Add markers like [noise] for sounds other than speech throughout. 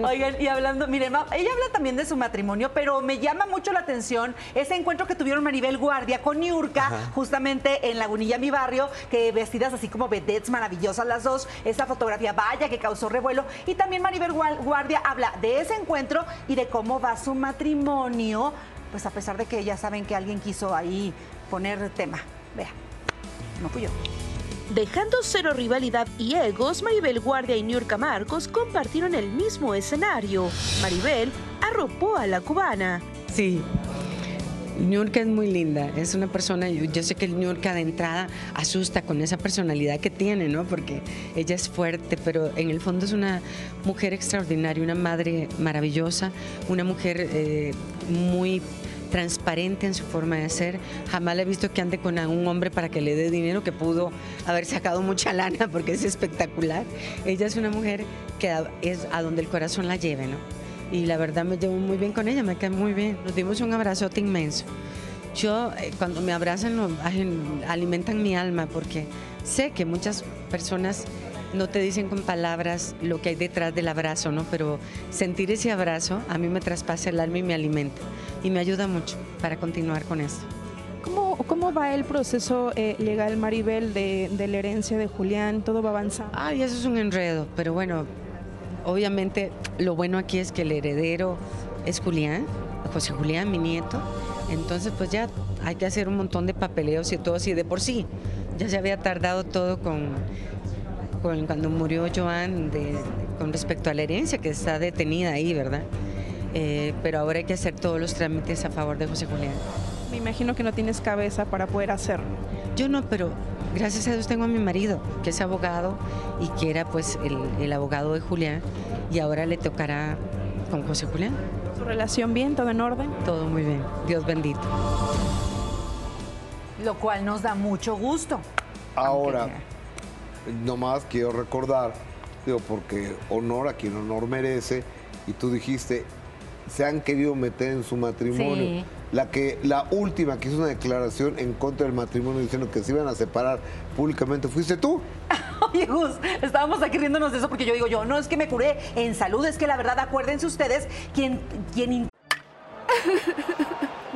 Oigan, y hablando, miren, ella habla también de su matrimonio, pero me llama mucho la atención ese encuentro que tuvieron Maribel Guardia con Niurka, justamente en Lagunilla, mi barrio, que vestidas así como vedettes maravillosas las dos, esa fotografía vaya que causó revuelo, y también Maribel Guardia habla de ese encuentro y de cómo va su matrimonio, pues a pesar de que ya saben que alguien quiso ahí poner tema. Vea, no fui yo. Dejando cero rivalidad y egos, Maribel Guardia y Niurka Marcos compartieron el mismo escenario. Maribel arropó a la cubana. Sí. Niurka es muy linda, es una persona, yo, sé que Niurka de entrada asusta con esa personalidad que tiene, ¿no? Porque ella es fuerte, pero en el fondo es una mujer extraordinaria, una madre maravillosa, una mujer eh, muy transparente en su forma de ser. Jamás la he visto que ande con un hombre para que le dé dinero, que pudo haber sacado mucha lana [laughs] porque es espectacular. Ella es una mujer que es a donde el corazón la lleve, ¿no? y la verdad me llevo muy bien con ella, me cae muy bien. Nos dimos un abrazote inmenso. Yo, eh, cuando me abrazan, alimentan mi alma porque sé que muchas personas no te dicen con palabras lo que hay detrás del abrazo, ¿no? Pero sentir ese abrazo a mí me traspasa el alma y me alimenta y me ayuda mucho para continuar con esto. ¿Cómo, cómo va el proceso eh, legal, Maribel, de, de la herencia de Julián? ¿Todo va avanzando? Ay, eso es un enredo, pero bueno, obviamente lo bueno aquí es que el heredero es Julián, José Julián, mi nieto. Entonces, pues ya hay que hacer un montón de papeleos y todo así de por sí. Ya se había tardado todo con, con cuando murió Joan de- con respecto a la herencia, que está detenida ahí, ¿verdad? Eh, pero ahora hay que hacer todos los trámites a favor de José Julián. Me imagino que no tienes cabeza para poder hacerlo. Yo no, pero gracias a Dios tengo a mi marido, que es abogado y que era pues el, el abogado de Julián y ahora le tocará con José Julián. ¿Su relación bien? ¿Todo en orden? Todo muy bien, Dios bendito. Lo cual nos da mucho gusto. Ahora, nomás quiero recordar, digo, porque honor a quien honor merece, y tú dijiste, se han querido meter en su matrimonio. Sí. La que la última que hizo una declaración en contra del matrimonio diciendo que se iban a separar públicamente fuiste tú. [laughs] Oye, Gus, estábamos aquí riéndonos de eso porque yo digo yo, no es que me curé en salud, es que la verdad, acuérdense ustedes, quien, quien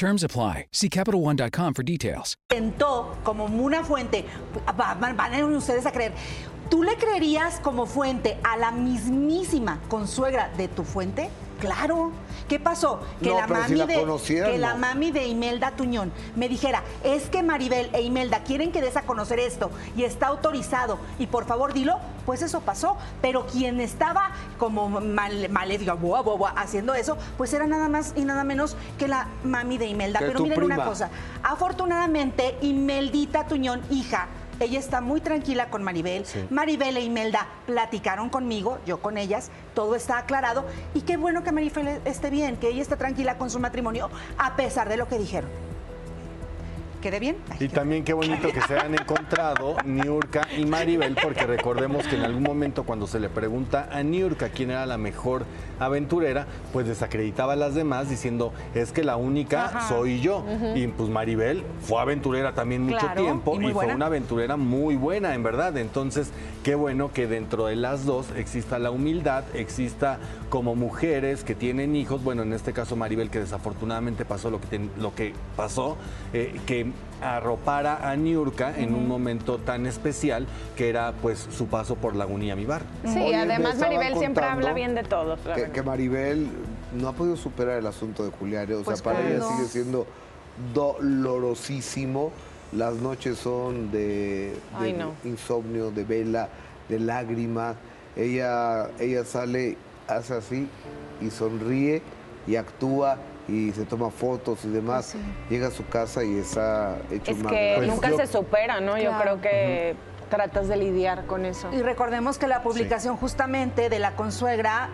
Terms apply. See CapitalOne.com for details. como una fuente, va- van, a ustedes a creer, ¿tú le creerías como fuente a la mismísima consuegra de tu fuente? Claro. ¿Qué pasó? Que No, la si mami la de que la mami de Imelda Tuñón me dijera, "Es que Maribel e Imelda quieren que des a conocer esto y está autorizado y por favor dilo", pues eso pasó, pero quien estaba como mal, maléfica, boa, boa, haciendo eso, pues era nada más y nada menos que la mami de Imelda, Que pero miren una cosa, Afortunadamente, Imeldita Tuñón, hija, ella está muy tranquila con Maribel. Maribel e Imelda platicaron conmigo, yo con ellas, todo está aclarado. Y qué bueno que Maribel esté bien, que ella esté tranquila con su matrimonio, a pesar de lo que dijeron. ¿Quedé bien? Y también qué bonito que se han encontrado Niurka y Maribel, porque recordemos que en algún momento cuando se le pregunta a Niurka quién era la mejor aventurera, pues desacreditaba a las demás diciendo, es que la única Ajá. soy yo. Y pues Maribel fue aventurera también mucho Claro, tiempo y fue una aventurera muy buena, en verdad. Entonces, qué bueno que dentro de las dos exista la humildad, exista como mujeres que tienen hijos, bueno, en este caso Maribel, que desafortunadamente pasó lo que, ten- lo que pasó, eh, que arropara a Niurka en un momento tan especial que era pues su paso por Lagunilla, mi bar. Sí, además Maribel siempre habla bien de todos. Que, Maribel no ha podido superar el asunto de Julián. O sea, Pues para ella sigue siendo dolorosísimo. Las noches son de, de Ay, no. insomnio, de vela, de lágrimas. Ella, ella sale, hace así y sonríe y actúa y se toma fotos y demás. Llega a su casa y está hecho Es que nunca se supera, ¿no? Yo creo que tratas de lidiar con eso. Y recordemos que la publicación justamente de la consuegra,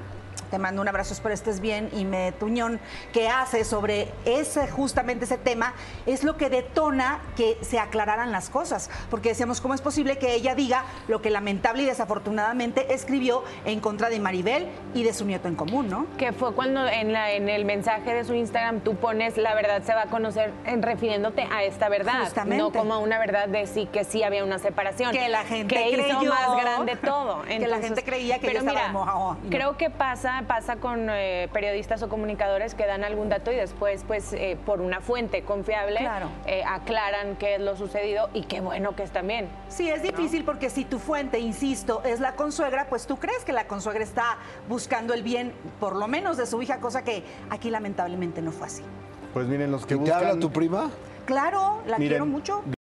te mando un abrazo, espero estés bien, y me Tuñón, que hace sobre ese, justamente ese tema, es lo que detona que se aclararan las cosas. Porque decíamos, ¿cómo es posible que ella diga lo que lamentable y desafortunadamente escribió en contra de Maribel y de su nieto en común, ¿no? Que fue cuando en, la, en el mensaje de su Instagram tú pones la verdad se va a conocer en refiriéndote a esta verdad, Justamente. no como a una verdad de sí que sí había una separación. Que la gente que hizo creyó más grande todo. [laughs] que la gente creía que pero ella estaba mojado, creo que pasa pasa con eh, periodistas o comunicadores que dan algún dato y después pues eh, por una fuente confiable Claro. eh, aclaran qué es lo sucedido y qué bueno que están bien. Sí, es difícil porque si tu fuente, insisto, es la consuegra, pues tú crees que la consuegra está buscando el bien, por lo menos de su hija, cosa que aquí lamentablemente no fue así. Pues miren, los que ¿Y te habla tu prima? Claro, la Miren, quiero mucho.